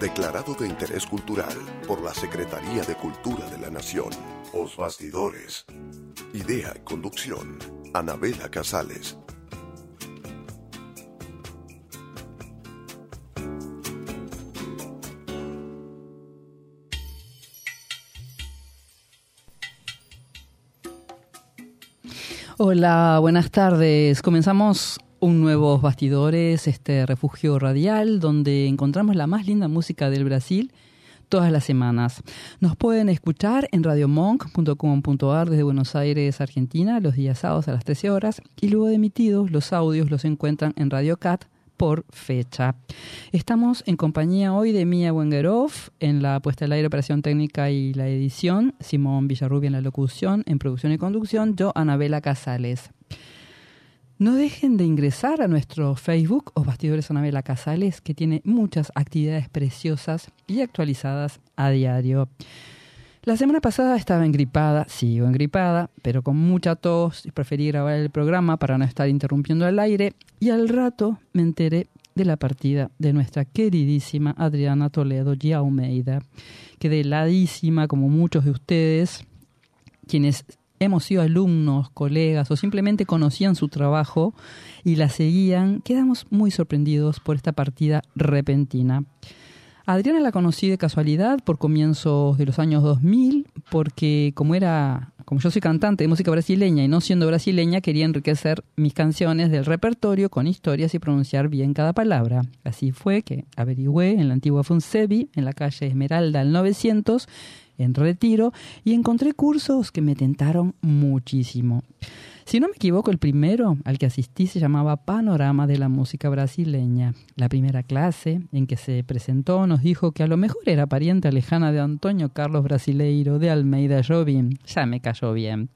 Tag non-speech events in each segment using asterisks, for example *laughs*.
Declarado de interés cultural por la Secretaría de Cultura de la Nación. Os Bastidores. Idea y conducción. Anabela Casales. Hola, buenas tardes. Comenzamos un nuevo Bastidores, este refugio radial donde encontramos la más linda música del Brasil todas las semanas. Nos pueden escuchar en radiomonk.com.ar desde Buenos Aires, Argentina, los días sábados a las 13 horas y luego de emitidos los audios los encuentran en Radio Cat por fecha. Estamos en compañía hoy de Mia Wengerov en la puesta al aire, operación técnica y la edición, Simón Villarrubia en la locución, en producción y conducción, yo, Anabela Casales. No dejen de ingresar a nuestro Facebook o Bastidores Anabela Casales, que tiene muchas actividades preciosas y actualizadas a diario. La semana pasada estaba engripada, sigo engripada, pero con mucha tos y preferí grabar el programa para no estar interrumpiendo el aire y al rato me enteré de la partida de nuestra queridísima Adriana Toledo Giaumeida, que ladísima como muchos de ustedes, quienes hemos sido alumnos, colegas o simplemente conocían su trabajo y la seguían, quedamos muy sorprendidos por esta partida repentina. Adriana la conocí de casualidad por comienzos de los años 2000, porque como era, como yo soy cantante de música brasileña y no siendo brasileña, quería enriquecer mis canciones del repertorio con historias y pronunciar bien cada palabra. Así fue que averigüé en la antigua Funsebi, en la calle Esmeralda al 900, en retiro y encontré cursos que me tentaron muchísimo. Si no me equivoco, el primero al que asistí se llamaba Panorama de la Música Brasileña. La primera clase en que se presentó nos dijo que a lo mejor era pariente lejana de Antonio Carlos Brasileiro de Almeida Jobim. Ya me cayó bien.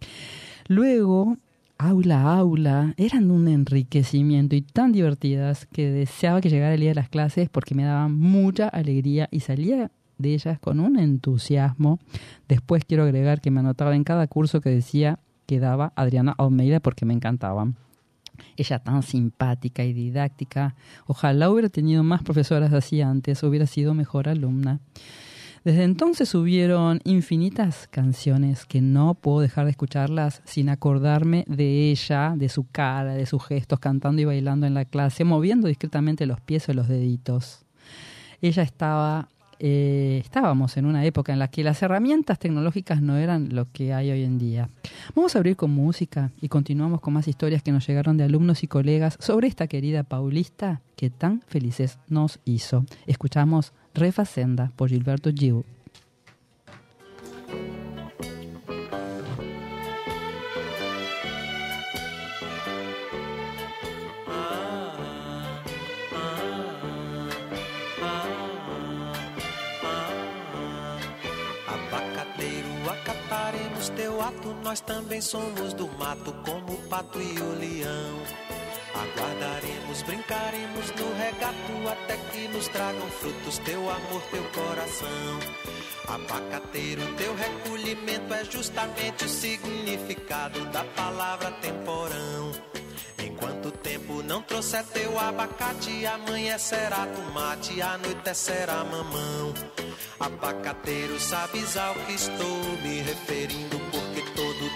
Luego, aula a aula, eran un enriquecimiento y tan divertidas que deseaba que llegara el día de las clases porque me daban mucha alegría y salía de ellas con un entusiasmo. Después quiero agregar que me anotaba en cada curso que decía que daba Adriana Almeida porque me encantaban. Ella tan simpática y didáctica. Ojalá hubiera tenido más profesoras así antes, hubiera sido mejor alumna. Desde entonces hubieron infinitas canciones que no puedo dejar de escucharlas sin acordarme de ella, de su cara, de sus gestos, cantando y bailando en la clase, moviendo discretamente los pies o los deditos. Ella estaba eh, estábamos en una época en la que las herramientas tecnológicas no eran lo que hay hoy en día. Vamos a abrir con música y continuamos con más historias que nos llegaron de alumnos y colegas sobre esta querida paulista que tan felices nos hizo. Escuchamos Refacenda por Gilberto Gil. nós também somos do mato, como o pato e o leão. Aguardaremos, brincaremos no regato até que nos tragam frutos teu amor, teu coração. Abacateiro, teu recolhimento é justamente o significado da palavra temporão. Enquanto o tempo não trouxer teu abacate, amanhecerá tomate, anoitecerá mamão. Abacateiro, sabes ao que estou me referindo,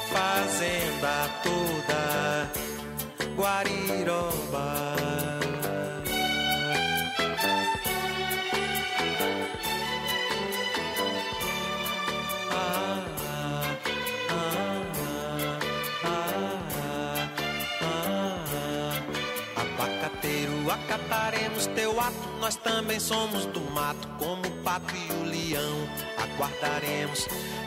fazenda toda Guariroba. Ah, ah, ah, Abacateiro, acataremos teu ato, nós também somos do mato, como o pato e o leão, aguardaremos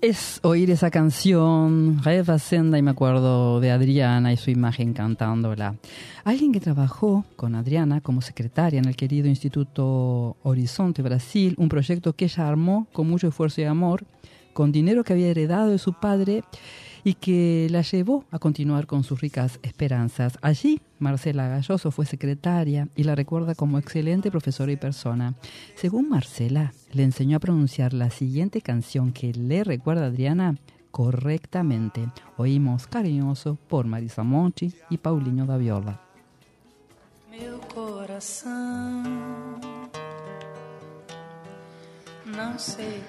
es oír esa canción, Refacenda, y me acuerdo de Adriana y su imagen cantándola. Alguien que trabajó con Adriana como secretaria en el querido Instituto Horizonte Brasil, un proyecto que ella armó con mucho esfuerzo y amor, con dinero que había heredado de su padre y que la llevó a continuar con sus ricas esperanzas. Allí, Marcela Galloso fue secretaria y la recuerda como excelente profesora y persona. Según Marcela, le enseñó a pronunciar la siguiente canción que le recuerda a Adriana correctamente. Oímos Cariñoso por Marisa Monchi y Paulinho da Viola. Meu coração, não sei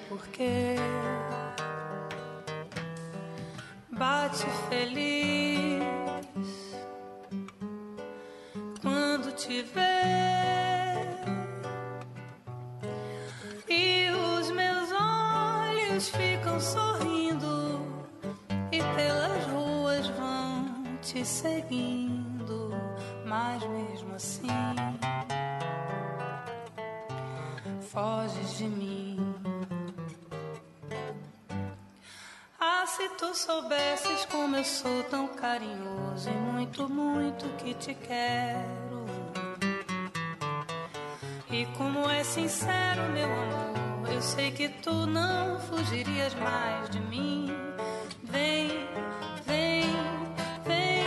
bate feliz. Quando te vê e os meus olhos ficam sorrindo e pelas ruas vão te seguindo, mas mesmo assim se tu soubesses como eu sou tão carinhoso e muito, muito que te quero. E como é sincero, meu amor, eu sei que tu não fugirias mais de mim. Vem, vem, vem,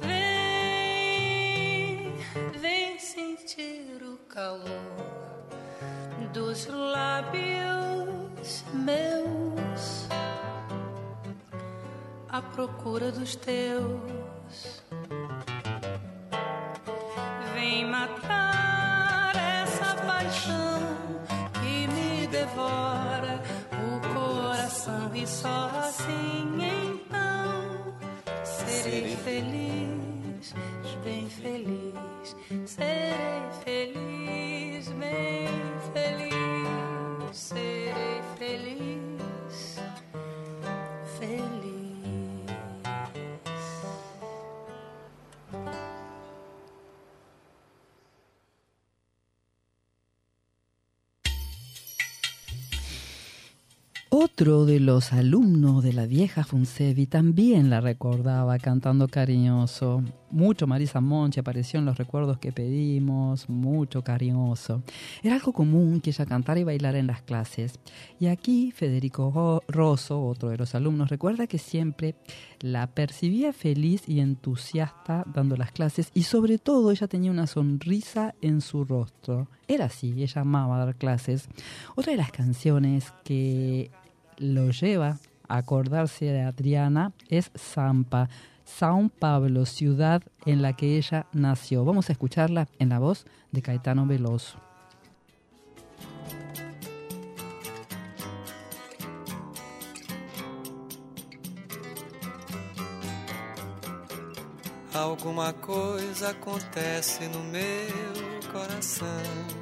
vem, vem sentir o calor dos lábios meus à procura dos teus. Vem matar essa paixão que me devora o coração. E só assim então serei feliz, bem feliz, serei feliz, bem feliz, Otro de los alumnos de la vieja Funsevi también la recordaba cantando cariñoso. Mucho Marisa Monchi apareció en los recuerdos que pedimos, mucho cariñoso. Era algo común que ella cantara y bailara en las clases. Y aquí Federico Rosso, otro de los alumnos, recuerda que siempre la percibía feliz y entusiasta dando las clases y sobre todo ella tenía una sonrisa en su rostro. Era así, ella amaba dar clases. Otra de las canciones que lo lleva a acordarse de Adriana es Zampa, São Pablo, ciudad en la que ella nació. Vamos a escucharla en la voz de Caetano Veloso. Alguma coisa acontece no meu coração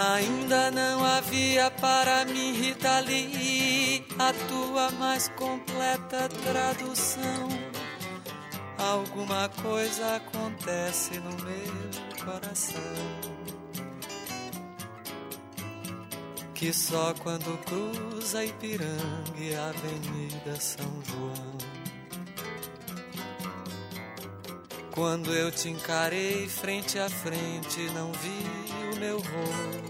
Ainda não havia para mim, Rita Lee, a tua mais completa tradução. Alguma coisa acontece no meu coração. Que só quando cruza Ipiranga e a Avenida São João. Quando eu te encarei frente a frente, não vi o meu rosto.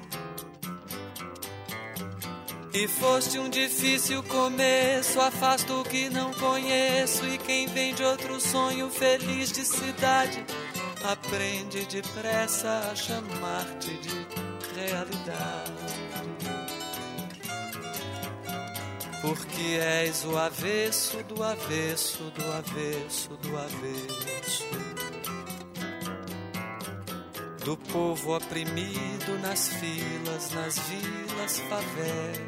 E foste um difícil começo, afasto o que não conheço. E quem vem de outro sonho feliz de cidade, aprende depressa a chamar-te de realidade. porque és o avesso do avesso do avesso do avesso do povo oprimido nas filas, nas vilas, favelas,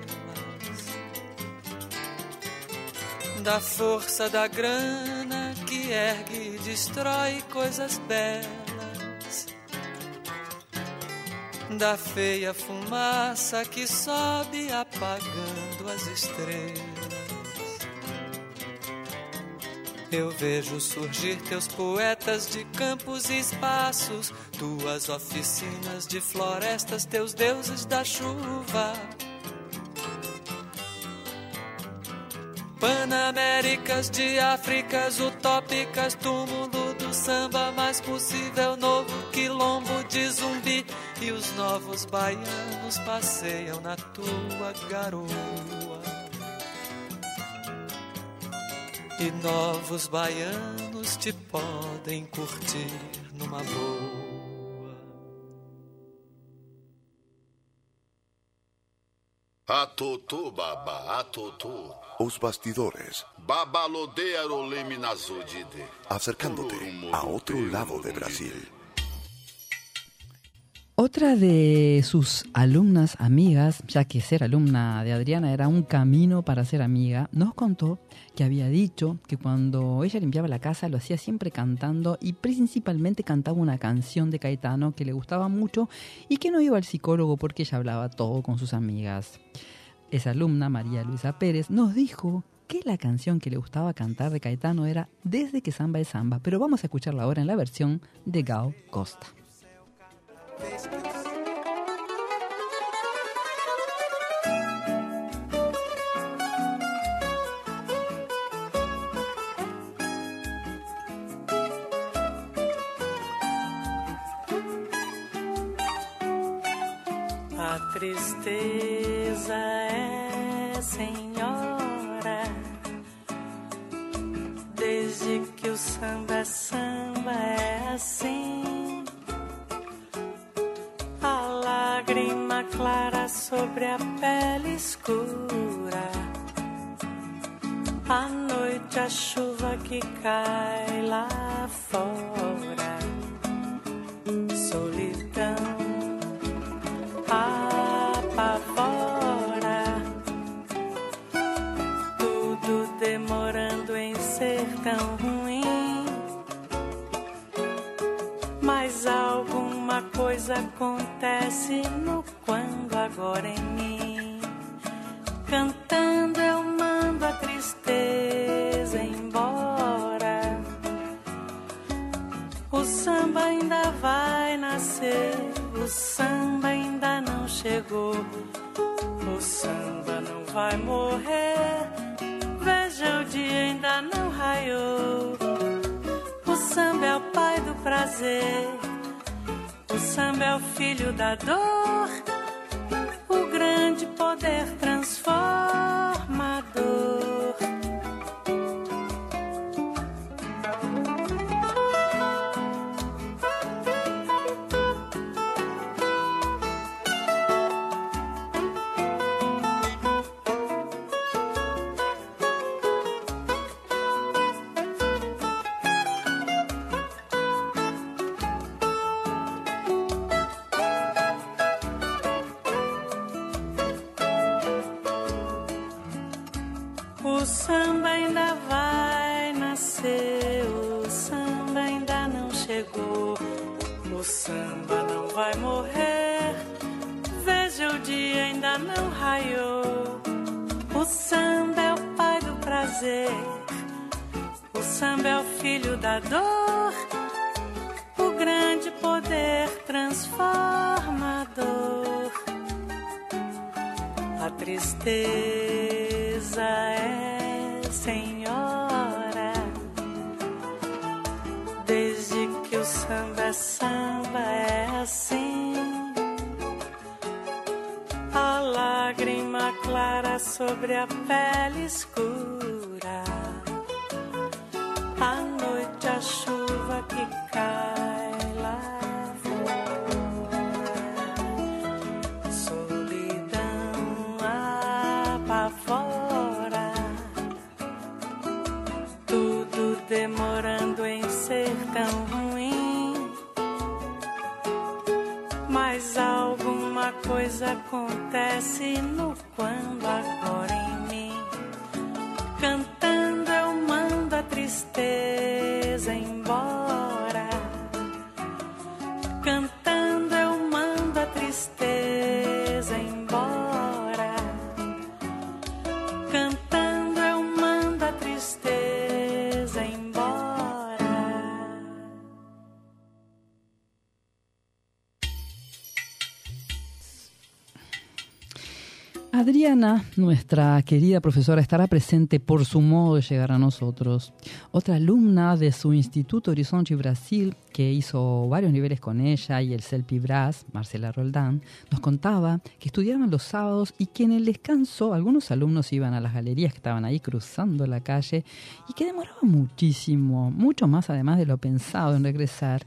da força da grana que ergue e destrói coisas belas, da feia fumaça que sobe apagando as estrelas. Eu vejo surgir teus poetas de campos e espaços, tuas oficinas de florestas, teus deuses da chuva. Panaméricas de Áfricas utópicas, túmulo do samba mais possível, novo quilombo de zumbi. E os novos baianos passeiam na tua garoa. E novos baianos te podem curtir numa boa. Atutu, baba, atutu. Os bastidores, Babalodearo leminazudide. acercándote a otro lado de Brasil. Otra de sus alumnas amigas, ya que ser alumna de Adriana era un camino para ser amiga, nos contó que había dicho que cuando ella limpiaba la casa lo hacía siempre cantando y principalmente cantaba una canción de Caetano que le gustaba mucho y que no iba al psicólogo porque ella hablaba todo con sus amigas. Esa alumna, María Luisa Pérez, nos dijo que la canción que le gustaba cantar de Caetano era Desde que samba es samba, pero vamos a escucharla ahora en la versión de Gao Costa. A tristeza é senhora, desde que o samba samba é assim. Lágrima clara sobre a pele escura, a noite a chuva que cai lá fora, coisa acontece no quando agora em mim. Cantando eu mando a tristeza embora. O samba ainda vai nascer, o samba ainda não chegou. O samba não vai morrer. Veja, o dia ainda não raiou. O samba é o pai do prazer. Samba é o filho da dor. O grande poder tristeza é senhora. Desde que o samba é samba é assim. A lágrima clara sobre a pele escura. Coisa acontece no nuestra querida profesora, estará presente por su modo de llegar a nosotros. Otra alumna de su Instituto Horizonte Brasil, que hizo varios niveles con ella y el Celpi Brass, Marcela Roldán, nos contaba que estudiaban los sábados y que en el descanso algunos alumnos iban a las galerías que estaban ahí cruzando la calle y que demoraban muchísimo, mucho más además de lo pensado en regresar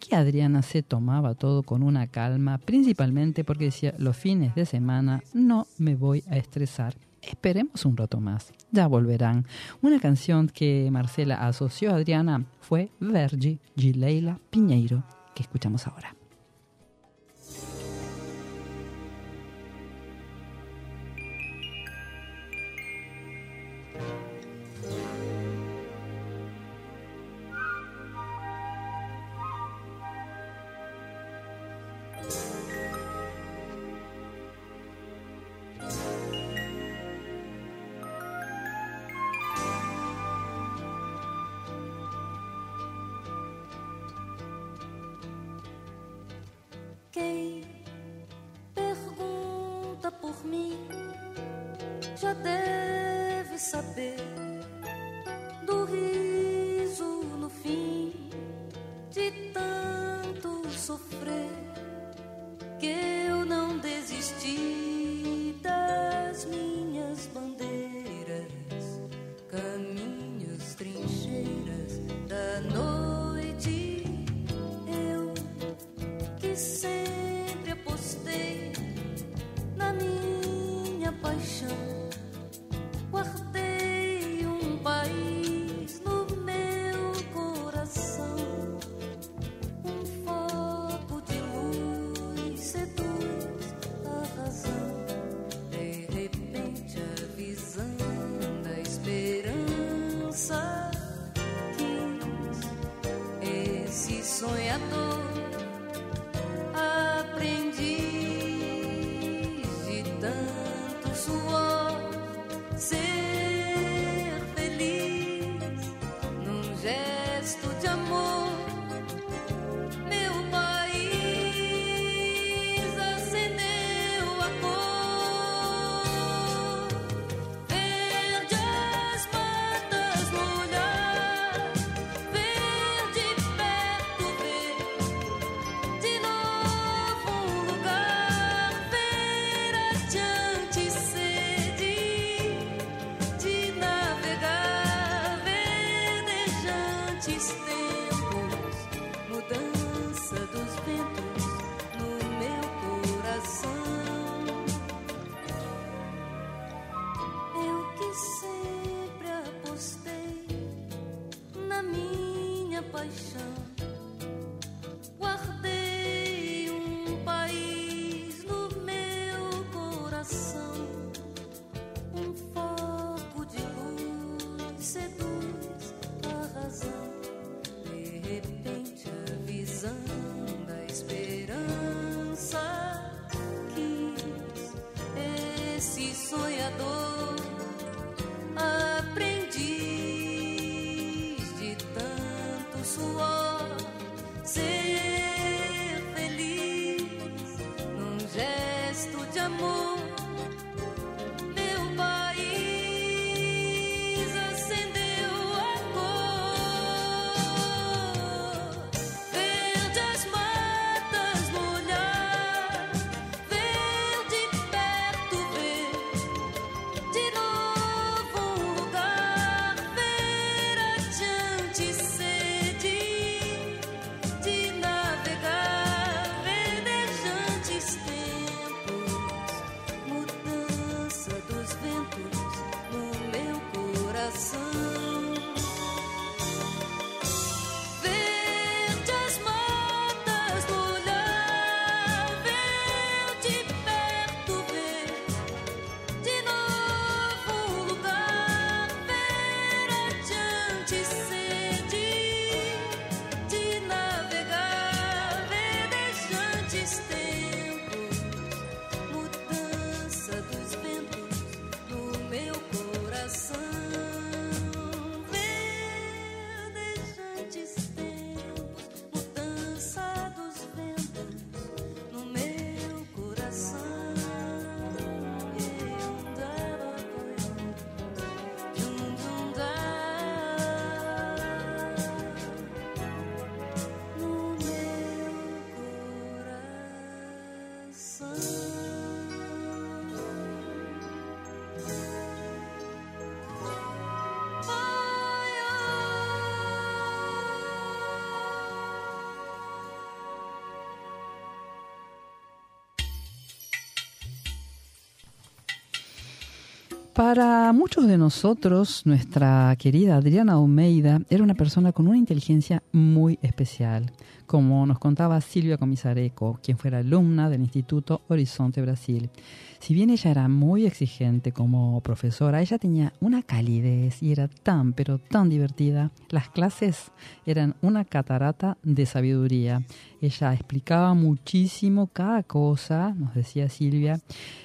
que Adriana se tomaba todo con una calma, principalmente porque decía, los fines de semana no me voy a estresar. Esperemos un rato más, ya volverán. Una canción que Marcela asoció a Adriana fue Vergi Gileila Piñeiro, que escuchamos ahora. Para muchos de nosotros, nuestra querida Adriana Almeida era una persona con una inteligencia muy especial, como nos contaba Silvia Comisareco, quien fuera alumna del Instituto Horizonte Brasil. Si bien ella era muy exigente como profesora, ella tenía una calidez y era tan, pero tan divertida. Las clases eran una catarata de sabiduría. Ella explicaba muchísimo cada cosa, nos decía Silvia,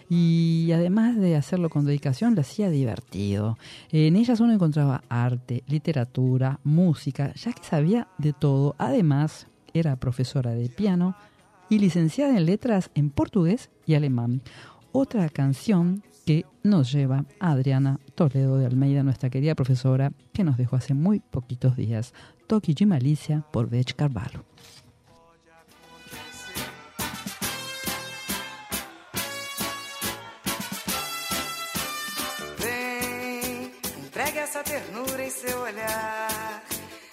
y además de hacerlo con dedicación, lo hacía divertido. En ellas uno encontraba arte, literatura, música, ya que sabía de todo. Además, era profesora de piano y licenciada en letras en portugués y alemán. Otra canción que nos lleva a Adriana Toledo de Almeida, nuestra querida profesora, que nos dejó hace muy poquitos días. Toque de Malícia por Beth Carvalho. Entregue essa ternura em seu olhar.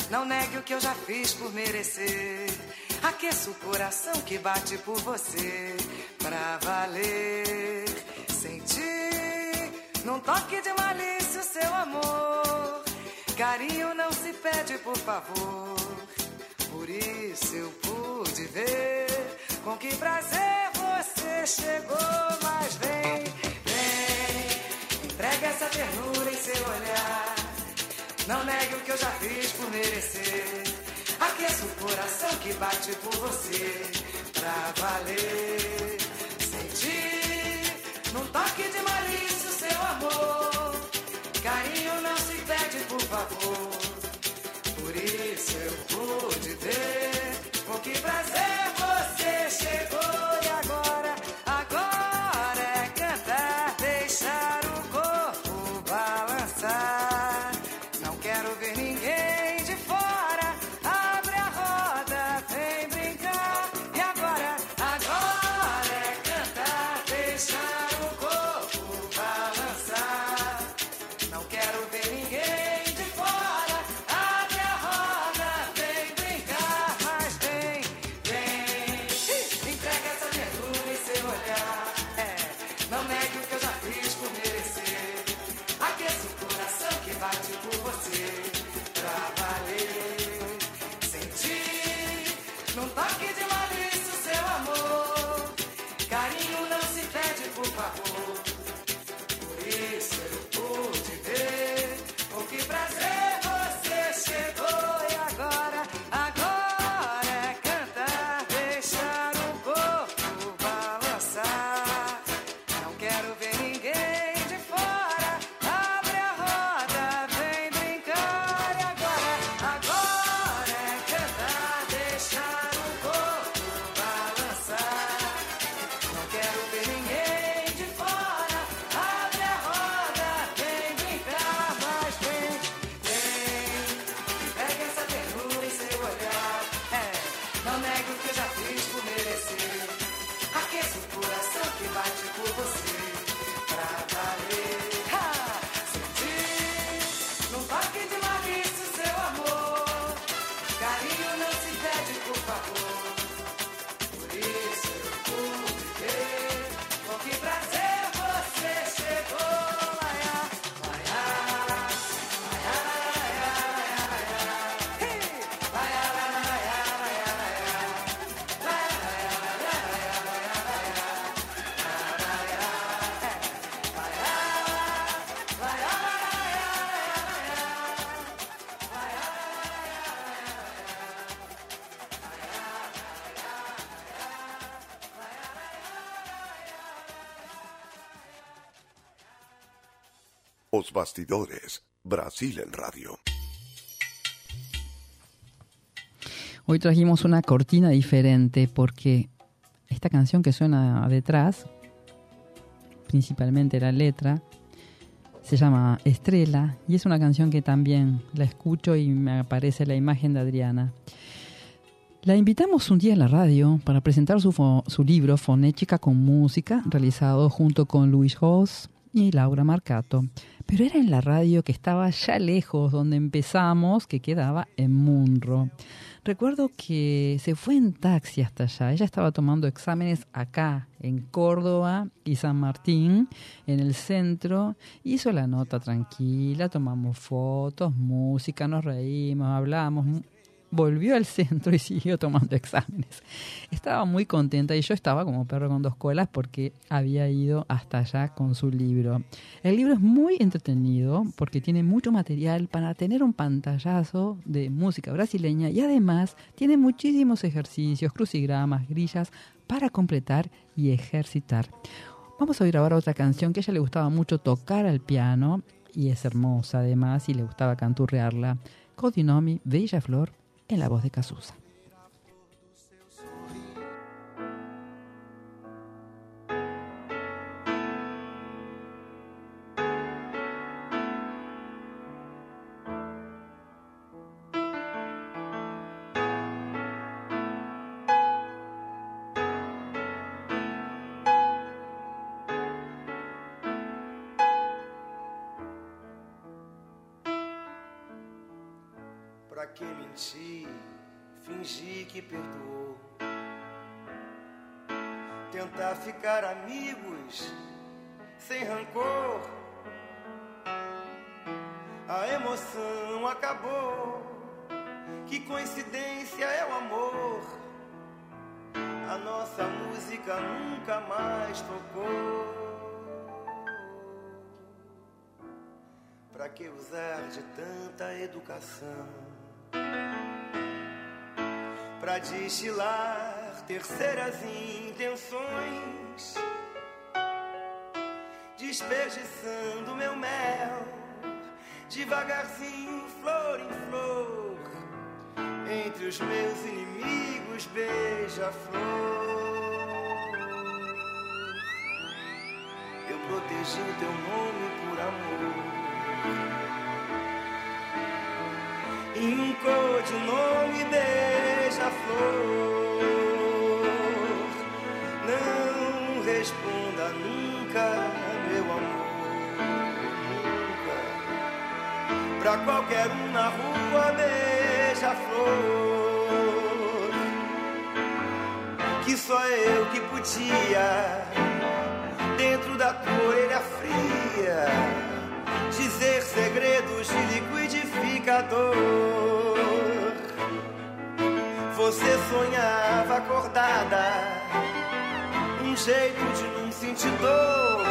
Não negue o que eu já fiz por merecer. Aqueça o coração que bate por você. Pra valer, sentir num toque de malícia o seu amor. Carinho não se pede, por favor. Por isso eu pude ver com que prazer você chegou. Mas vem, vem, entregue essa ternura em seu olhar. Não negue o que eu já fiz por merecer. Coração que bate por você. Pra valer, sentir num toque de malícia Os Bastidores, Brasil en Radio. Hoy trajimos una cortina diferente porque esta canción que suena detrás, principalmente la letra, se llama Estrella y es una canción que también la escucho y me aparece la imagen de Adriana. La invitamos un día en la radio para presentar su, su libro Fonética con Música, realizado junto con Luis Hoss y Laura Marcato. Pero era en la radio que estaba ya lejos, donde empezamos, que quedaba en Munro. Recuerdo que se fue en taxi hasta allá. Ella estaba tomando exámenes acá, en Córdoba y San Martín, en el centro. Hizo la nota tranquila, tomamos fotos, música, nos reímos, hablamos. Volvió al centro y *laughs* siguió tomando exámenes. Estaba muy contenta y yo estaba como perro con dos colas porque había ido hasta allá con su libro. El libro es muy entretenido porque tiene mucho material para tener un pantallazo de música brasileña y además tiene muchísimos ejercicios, crucigramas, grillas para completar y ejercitar. Vamos a oír ahora otra canción que a ella le gustaba mucho tocar al piano y es hermosa además y le gustaba canturrearla. Codinomi Bella Flor en la voz de Casusa. Que mentir, fingir que perdoou? Tentar ficar amigos sem rancor. A emoção acabou. Que coincidência é o amor. A nossa música nunca mais tocou. Pra que usar de tanta educação? Pra destilar terceiras intenções, desperdiçando meu mel, devagarzinho, flor em flor, entre os meus inimigos, beija-flor. Eu protegi o teu nome por amor. E um codinome beija-flor. Não responda nunca, meu amor. Nunca. Pra qualquer um na rua, beija-flor. Que só eu que podia, dentro da tua orelha fria dizer segredos de liquidificador. Você sonhava acordada, um jeito de não sentir dor.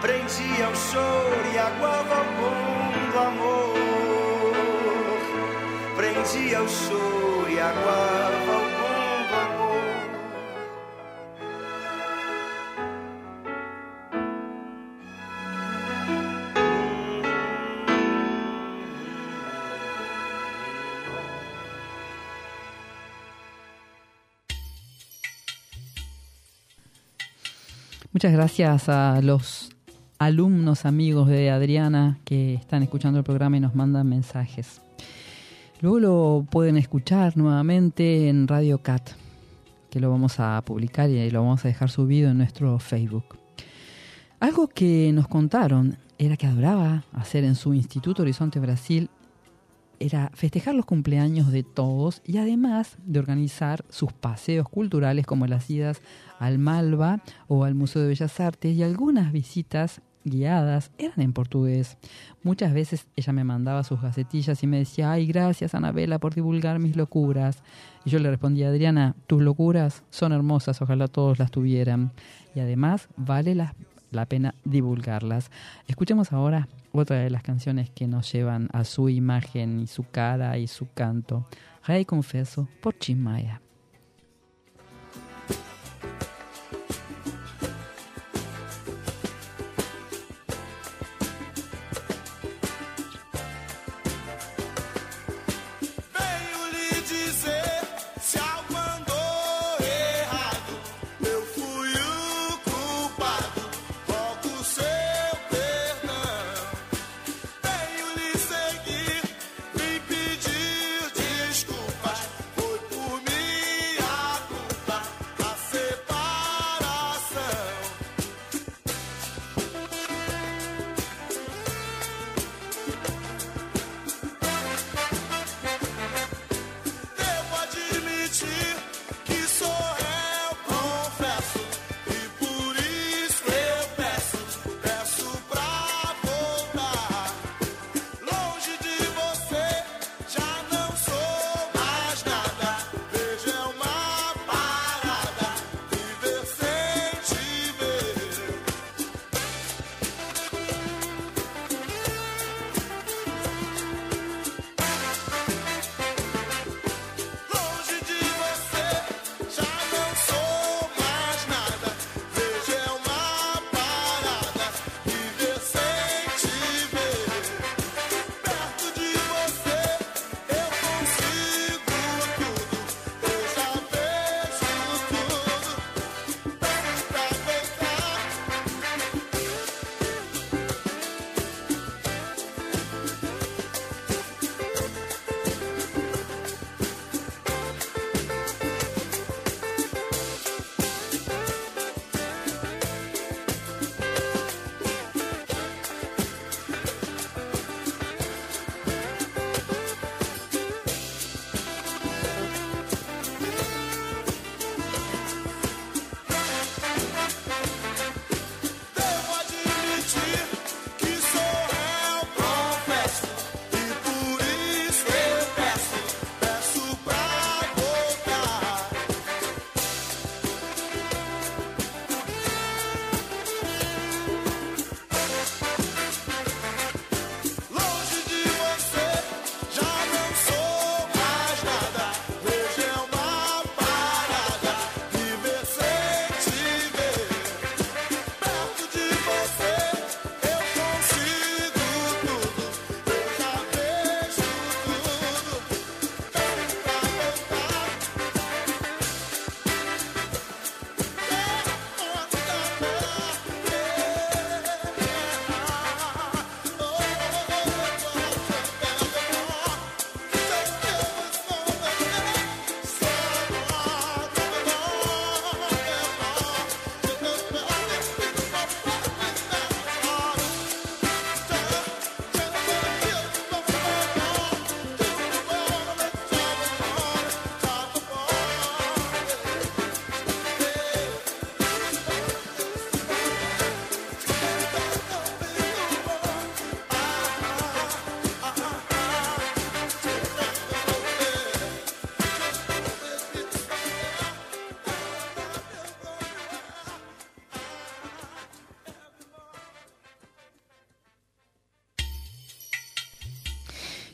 Prendia o choro e aguava o bom do amor. Prendia o choro e aguava o bom Muchas gracias a los alumnos amigos de Adriana que están escuchando el programa y nos mandan mensajes. Luego lo pueden escuchar nuevamente en Radio Cat, que lo vamos a publicar y lo vamos a dejar subido en nuestro Facebook. Algo que nos contaron era que adoraba hacer en su Instituto Horizonte Brasil era festejar los cumpleaños de todos y además de organizar sus paseos culturales como las idas al Malva o al Museo de Bellas Artes y algunas visitas guiadas eran en portugués. Muchas veces ella me mandaba sus gacetillas y me decía, ay, gracias Anabela por divulgar mis locuras. Y yo le respondía, Adriana, tus locuras son hermosas, ojalá todos las tuvieran. Y además vale la, la pena divulgarlas. Escuchemos ahora otra de las canciones que nos llevan a su imagen y su cara y su canto. Rey Confeso por Chimaya.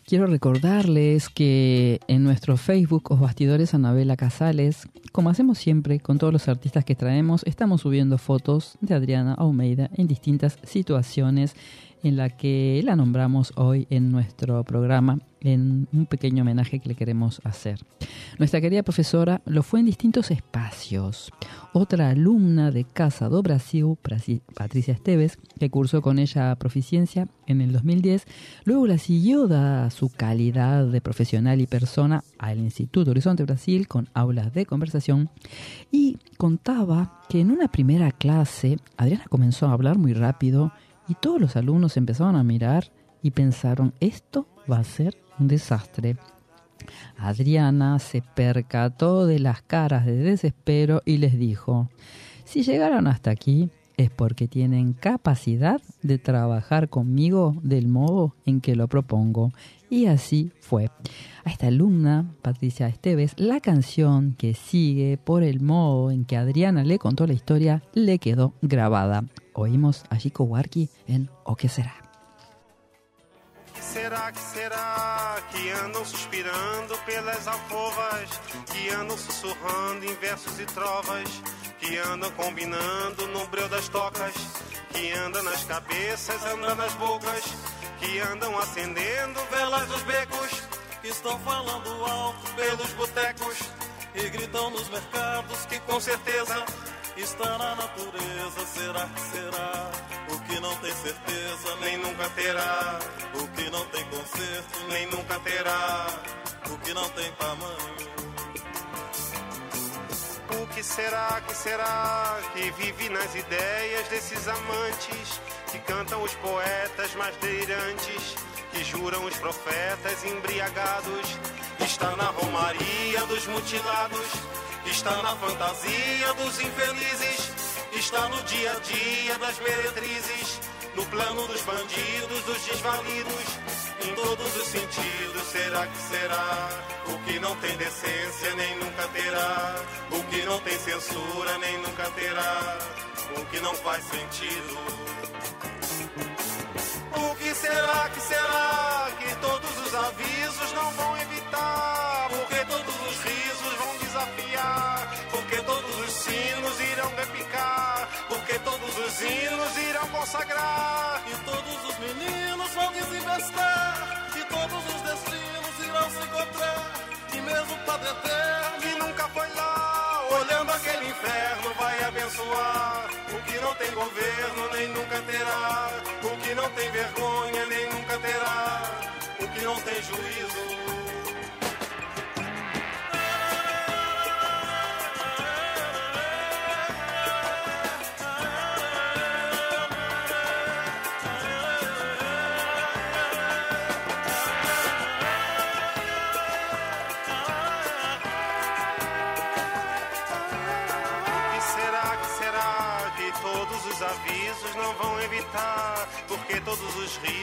Quiero recordarles que en nuestro Facebook, Os Bastidores Anabela Casales, como hacemos siempre con todos los artistas que traemos, estamos subiendo fotos de Adriana Almeida en distintas situaciones en la que la nombramos hoy en nuestro programa en un pequeño homenaje que le queremos hacer. Nuestra querida profesora lo fue en distintos espacios. Otra alumna de Casa do Brasil, Patricia Esteves, que cursó con ella proficiencia en el 2010, luego la siguió dada su calidad de profesional y persona al Instituto Horizonte Brasil con aulas de conversación y contaba que en una primera clase Adriana comenzó a hablar muy rápido y todos los alumnos empezaron a mirar y pensaron, esto va a ser un desastre. Adriana se percató de las caras de desespero y les dijo, si llegaron hasta aquí es porque tienen capacidad de trabajar conmigo del modo en que lo propongo. Y así fue. A esta alumna, Patricia Esteves, la canción que sigue por el modo en que Adriana le contó la historia le quedó grabada. Oímos a Chico Warki en O que será. Será, que será que andam suspirando pelas alcovas, que andam sussurrando em versos e trovas, que andam combinando no breu das tocas, que andam nas cabeças, andam nas bocas, que andam acendendo velas nos becos, que estão falando alto pelos botecos e gritam nos mercados que com certeza está na natureza. Será que será? O que não tem certeza nem nunca terá. O que não tem conserto nem nunca terá. O que não tem tamanho. O que será, que será que vive nas ideias desses amantes que cantam os poetas mais delirantes, que juram os profetas embriagados? Está na romaria dos mutilados Está na fantasia dos infelizes, está no dia a dia das meretrizes, no plano dos bandidos, dos desvalidos, em todos os sentidos. Será que será? O que não tem decência nem nunca terá, o que não tem censura nem nunca terá, o que não faz sentido. O que será que será que todos os avisos não vão os irão consagrar, e todos os meninos vão desinvestar, e todos os destinos irão se encontrar, e mesmo o Padre Eterno, que nunca foi lá, olhando aquele inferno, vai abençoar. O que não tem governo nem nunca terá, o que não tem vergonha nem nunca terá, o que não tem juízo.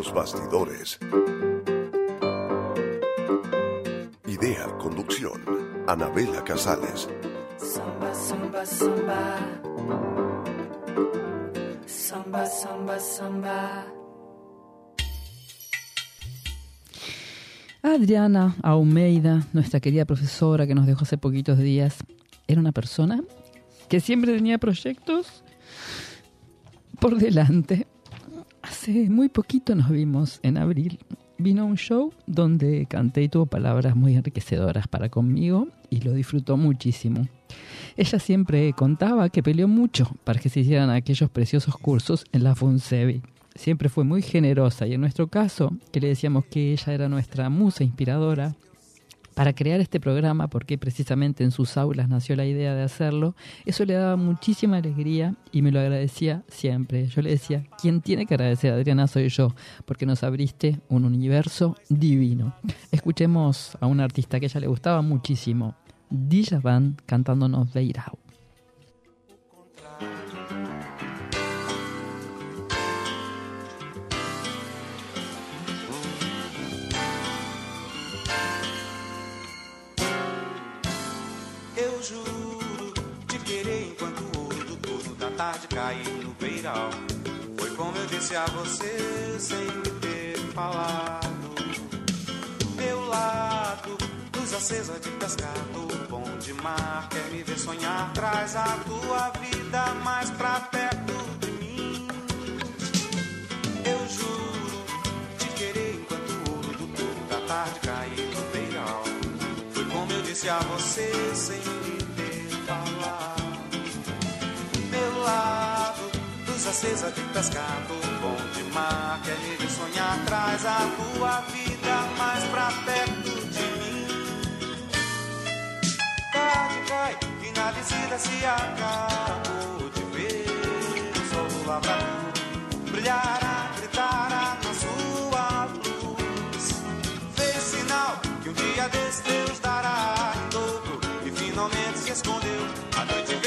Los bastidores. Idea, conducción, Anabela Casales. Samba, samba, samba. Samba, samba, samba. Adriana Almeida, nuestra querida profesora que nos dejó hace poquitos días, era una persona que siempre tenía proyectos por delante Hace muy poquito nos vimos en abril. Vino un show donde canté y tuvo palabras muy enriquecedoras para conmigo y lo disfrutó muchísimo. Ella siempre contaba que peleó mucho para que se hicieran aquellos preciosos cursos en la FUNSEBI. Siempre fue muy generosa y en nuestro caso, que le decíamos que ella era nuestra musa inspiradora, para crear este programa, porque precisamente en sus aulas nació la idea de hacerlo, eso le daba muchísima alegría y me lo agradecía siempre. Yo le decía, quien tiene que agradecer Adriana soy yo, porque nos abriste un universo divino. Escuchemos a un artista que a ella le gustaba muchísimo, Van cantándonos Beirao. Disse a você sem me ter falado. Meu lado, luz acesa de pescado de mar, quer me ver sonhar, traz a tua vida mais pra perto de mim. Eu juro te querer enquanto o ouro do touro da tarde cair no beiral. Foi como eu disse a você sem me ter falado. Meu lado, luz acesa de pescado, bom de mar, quer me ver sonhar, traz a tua vida mais pra perto tarde cai e na descida se acabou de ver o sol lavrador brilhará, gritará na sua luz. Fez sinal que um dia desse Deus dará em dobro e finalmente se escondeu. A noite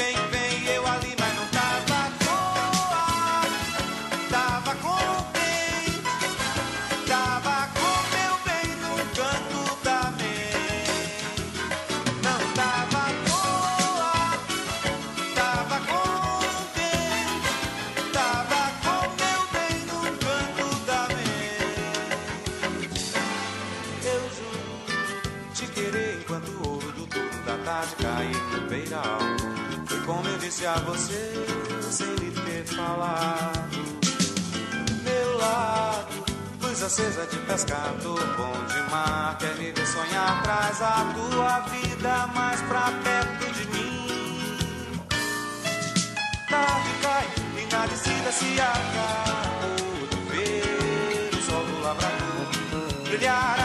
disse a você sem lhe ter falado. Meu lado, luz acesa de pescado, bom de mar, quer me ver sonhar, traz a tua vida mais pra perto de mim. Tarde cai e na descida se acabou de ver o sol do lavrador brilhará,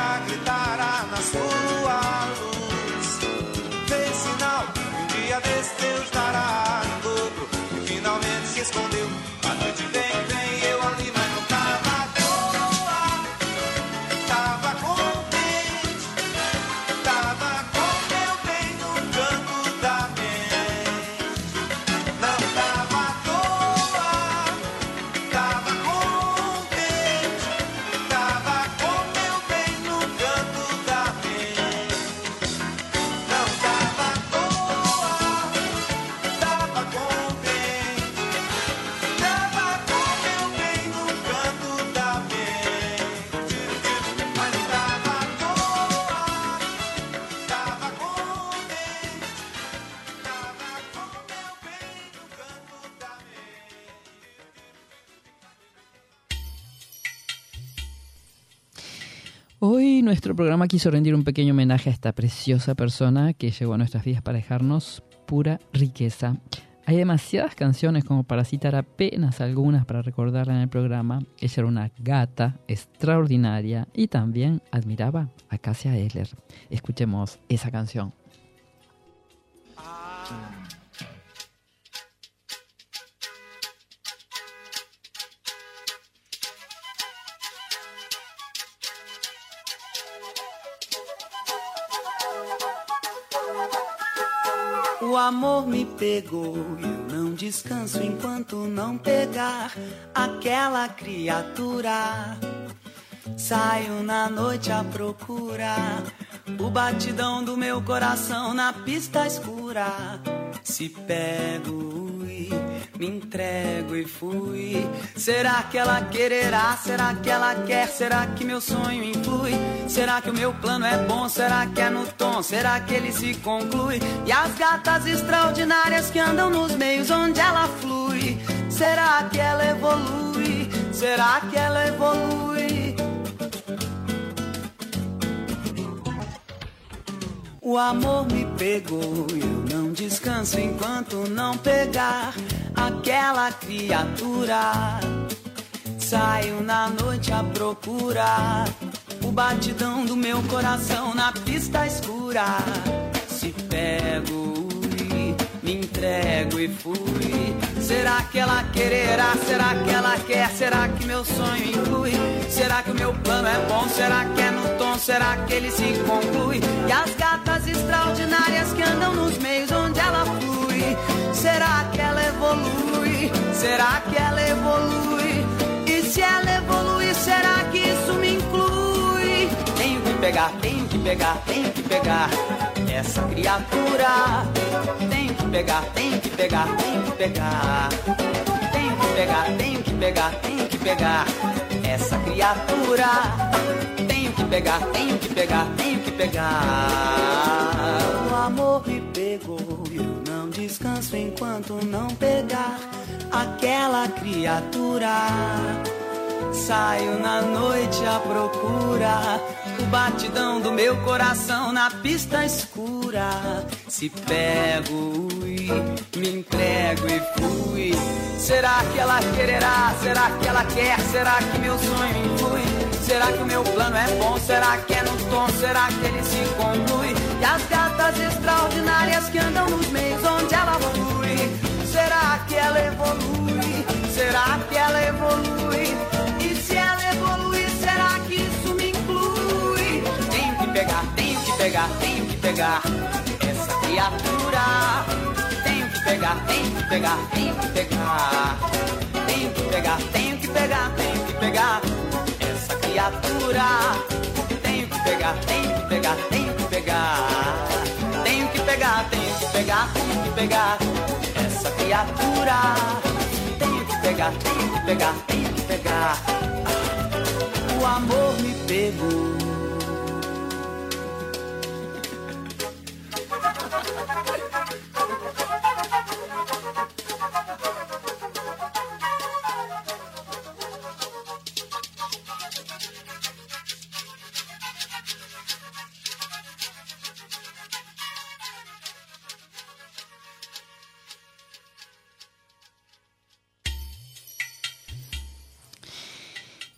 nuestro programa quiso rendir un pequeño homenaje a esta preciosa persona que llegó a nuestras vidas para dejarnos pura riqueza. Hay demasiadas canciones como para citar apenas algunas para recordarla en el programa. Ella era una gata extraordinaria y también admiraba a Cassia Eller. Escuchemos esa canción. O amor me pegou eu não descanso enquanto não pegar aquela criatura. Saio na noite à procura o batidão do meu coração na pista escura. Se pego me entrego e fui. Será que ela quererá? Será que ela quer? Será que meu sonho influi? Será que o meu plano é bom? Será que é no tom? Será que ele se conclui? E as gatas extraordinárias que andam nos meios onde ela flui? Será que ela evolui? Será que ela evolui? O amor me pegou e eu não descanso enquanto não pegar aquela criatura. Saio na noite à procura o batidão do meu coração na pista escura. Se pego e me entrego e fui. Será que ela quererá? Será que ela quer? Será que meu sonho inclui? Será que o meu plano é bom? Será que é no tom? Será que ele se conclui? E as gatas extraordinárias que andam nos meios onde ela flui? Será que ela evolui? Será que ela evolui? E se ela evolui, será que isso me inclui? Tenho que pegar, tenho que pegar, tenho que pegar essa criatura. Tenho que pegar, tenho que pegar, tenho que pegar. Tenho que pegar, tenho que pegar, tenho que pegar essa criatura. Tenho que pegar, tenho que pegar, tenho que pegar. O amor me pegou, eu não descanso enquanto não pegar aquela criatura. Saio na noite à procura o batidão do meu coração na pista escura. Se pego e me entrego e fui. Será que ela quererá? Será que ela quer? Será que meu sonho influi? Será que o meu plano é bom? Será que é no tom? Será que ele se conclui? E as gatas extraordinárias que andam nos meios onde ela flui. Será que ela evolui? Será que ela evolui? E se ela evolui, será que isso me inclui? Tenho que pegar, tenho que pegar, tenho que pegar essa criatura. Tenho que pegar, tenho que pegar, tenho que pegar. Tenho que pegar, tenho que pegar, tenho que pegar essa criatura. Pegar, tenho que pegar, tenho que pegar. Tenho que pegar, tenho que pegar, tenho que pegar essa criatura. Tenho que pegar, tenho que pegar, tenho que pegar. O amor me pegou.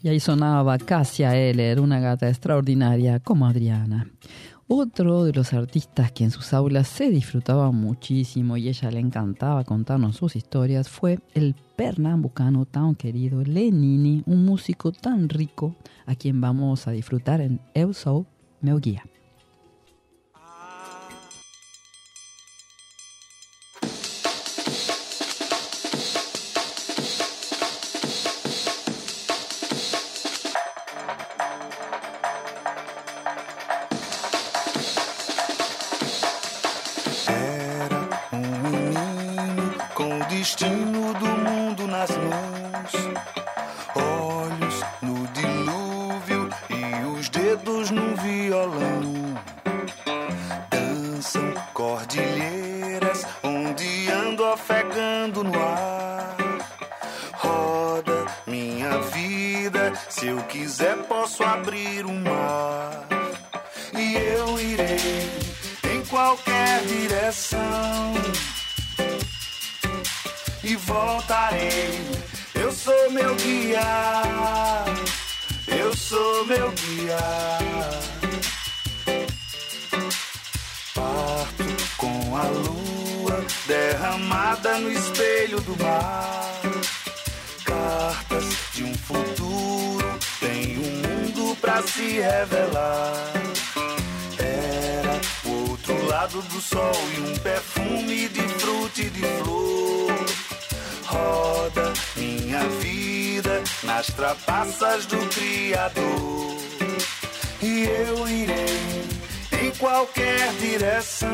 Y ahí sonaba Cassia Eller, una gata extraordinaria como Adriana. Otro de los artistas que en sus aulas se disfrutaba muchísimo y ella le encantaba contarnos sus historias fue el pernambucano tan querido Lenini, un músico tan rico a quien vamos a disfrutar en Eu Sou Meu. Se eu quiser posso abrir o mar. E eu irei em qualquer direção e voltarei. Eu sou meu guia, eu sou meu guia. Parto com a lua derramada no espelho do mar. Se revelar. Era o outro lado do sol e um perfume de fruta e de flor. Roda minha vida nas trapaças do Criador. E eu irei em qualquer direção.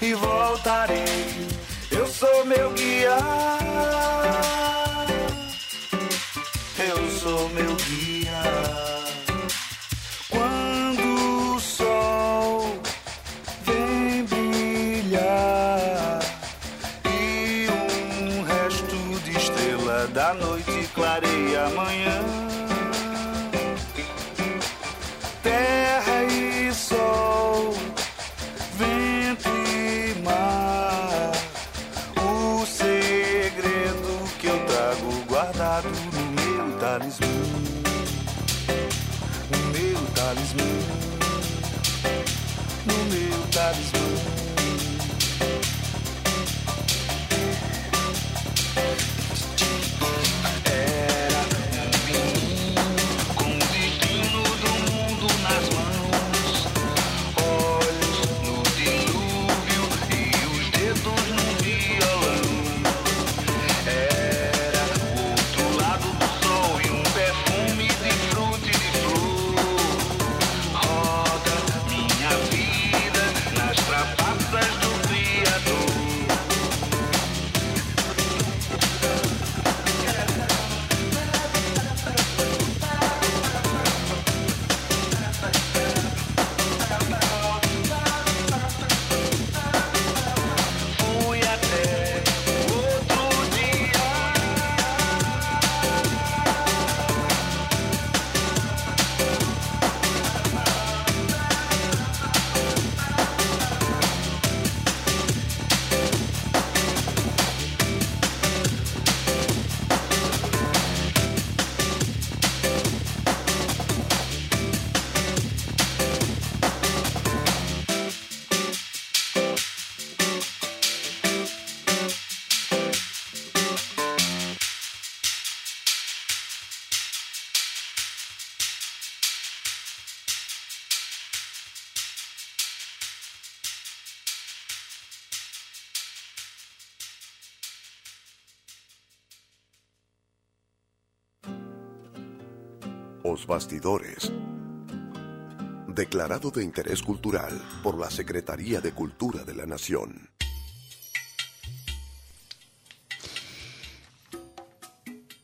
E voltarei, eu sou meu guia. Sou meu guia. Bastidores. Declarado de interés cultural por la Secretaría de Cultura de la Nación.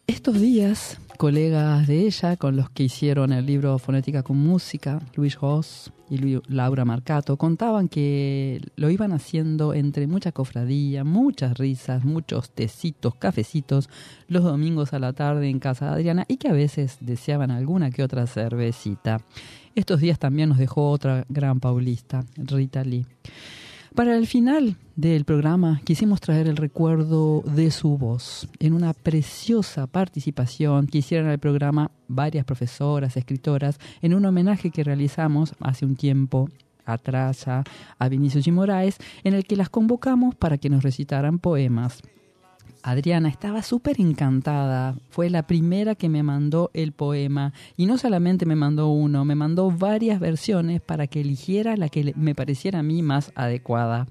Estos días, colegas de ella, con los que hicieron el libro Fonética con Música, Luis Ross y Laura Marcato, contaban que lo iban haciendo entre mucha cofradía, muchas risas, muchos tecitos, cafecitos, los domingos a la tarde en casa de Adriana y que a veces deseaban alguna que otra cervecita. Estos días también nos dejó otra gran paulista, Rita Lee. Para el final del programa quisimos traer el recuerdo de su voz en una preciosa participación que hicieron el programa varias profesoras, escritoras, en un homenaje que realizamos hace un tiempo atrás a Vinicius y Moraes, en el que las convocamos para que nos recitaran poemas. Adriana estaba súper encantada. Fue la primera que me mandó el poema. Y no solamente me mandó uno, me mandó varias versiones para que eligiera la que me pareciera a mí más adecuada.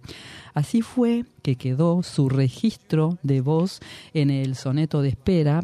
Así fue que quedó su registro de voz en el soneto de espera.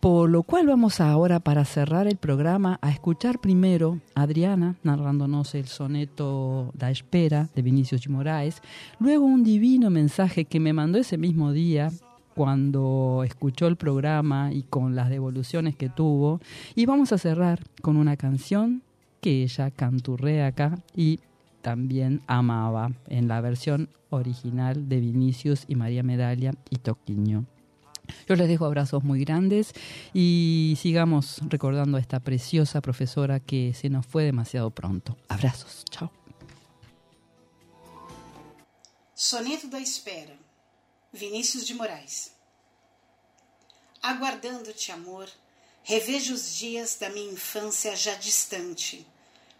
Por lo cual vamos ahora para cerrar el programa a escuchar primero a Adriana narrándonos el soneto Da Espera de Vinicius Moraes, luego un divino mensaje que me mandó ese mismo día cuando escuchó el programa y con las devoluciones que tuvo. Y vamos a cerrar con una canción que ella canturrea acá y también amaba en la versión original de Vinicius y María Medalla y Toquiño. Yo les dejo abrazos muy grandes y sigamos recordando a esta preciosa profesora que se nos fue demasiado pronto. Abrazos, chao. Soneto da Espera Vinícius de Moraes. Aguardando-te, amor, revejo os dias da minha infância já distante,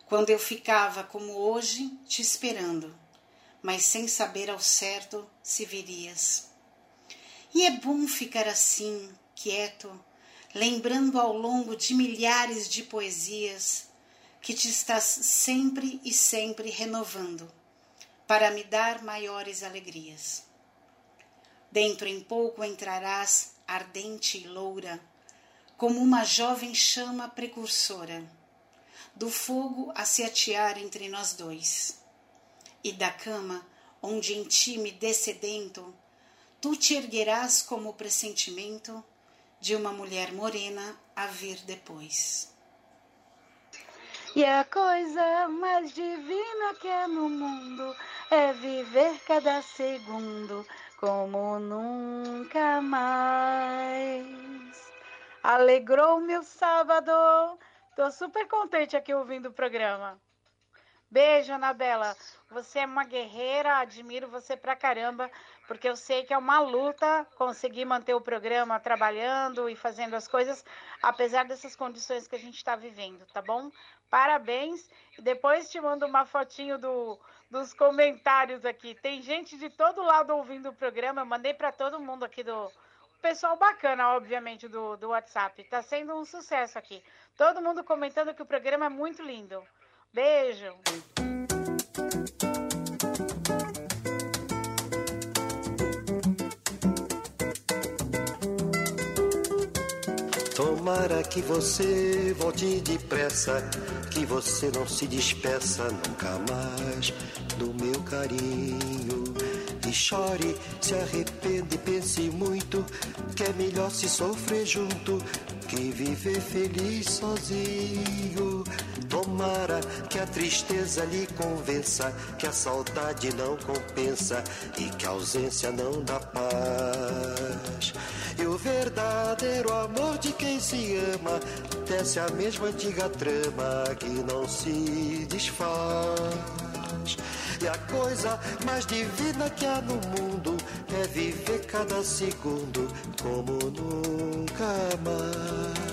quando eu ficava como hoje te esperando, mas sem saber ao certo se virias. E é bom ficar assim, quieto, lembrando ao longo de milhares de poesias que te estás sempre e sempre renovando, para me dar maiores alegrias. Dentro em pouco entrarás, ardente e loura, como uma jovem chama precursora, do fogo a se atear entre nós dois. E da cama, onde em ti me descedento, tu te erguerás como o pressentimento de uma mulher morena a vir depois. E a coisa mais divina que é no mundo é viver cada segundo como nunca mais. Alegrou meu sábado. Tô super contente aqui ouvindo o programa. Beijo, Anabela. Você é uma guerreira, admiro você pra caramba, porque eu sei que é uma luta conseguir manter o programa trabalhando e fazendo as coisas, apesar dessas condições que a gente está vivendo, tá bom? Parabéns. Depois te mando uma fotinho do dos comentários aqui. Tem gente de todo lado ouvindo o programa. Eu mandei para todo mundo aqui do. Pessoal bacana, obviamente, do, do WhatsApp. Tá sendo um sucesso aqui. Todo mundo comentando que o programa é muito lindo. Beijo. Tomara que você volte depressa, que você não se despeça nunca mais do meu carinho. E chore, se arrepende, pense muito, que é melhor se sofrer junto que viver feliz sozinho. Tomara que a tristeza lhe convença que a saudade não compensa e que a ausência não dá paz. E o verdadeiro amor de quem se ama desce a mesma antiga trama que não se desfaz. E a coisa mais divina que há no mundo é viver cada segundo como nunca mais.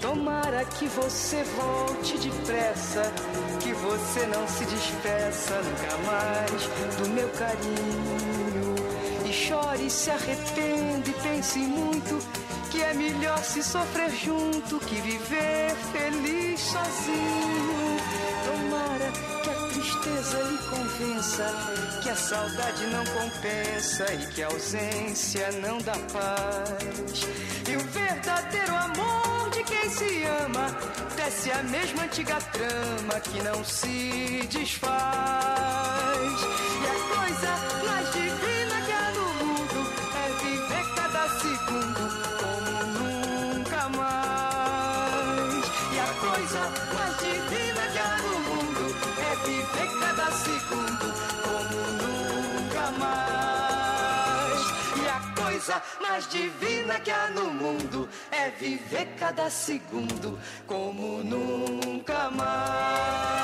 Tomara que você volte depressa, que você não se despeça nunca mais do meu carinho. E chore, se arrepende, pense muito, que é melhor se sofrer junto que viver feliz sozinho. Que a saudade não compensa e que a ausência não dá paz. E o verdadeiro amor de quem se ama desce a mesma antiga trama que não se desfaz. E a coisa mais divina que há no mundo é viver cada segundo como nunca mais.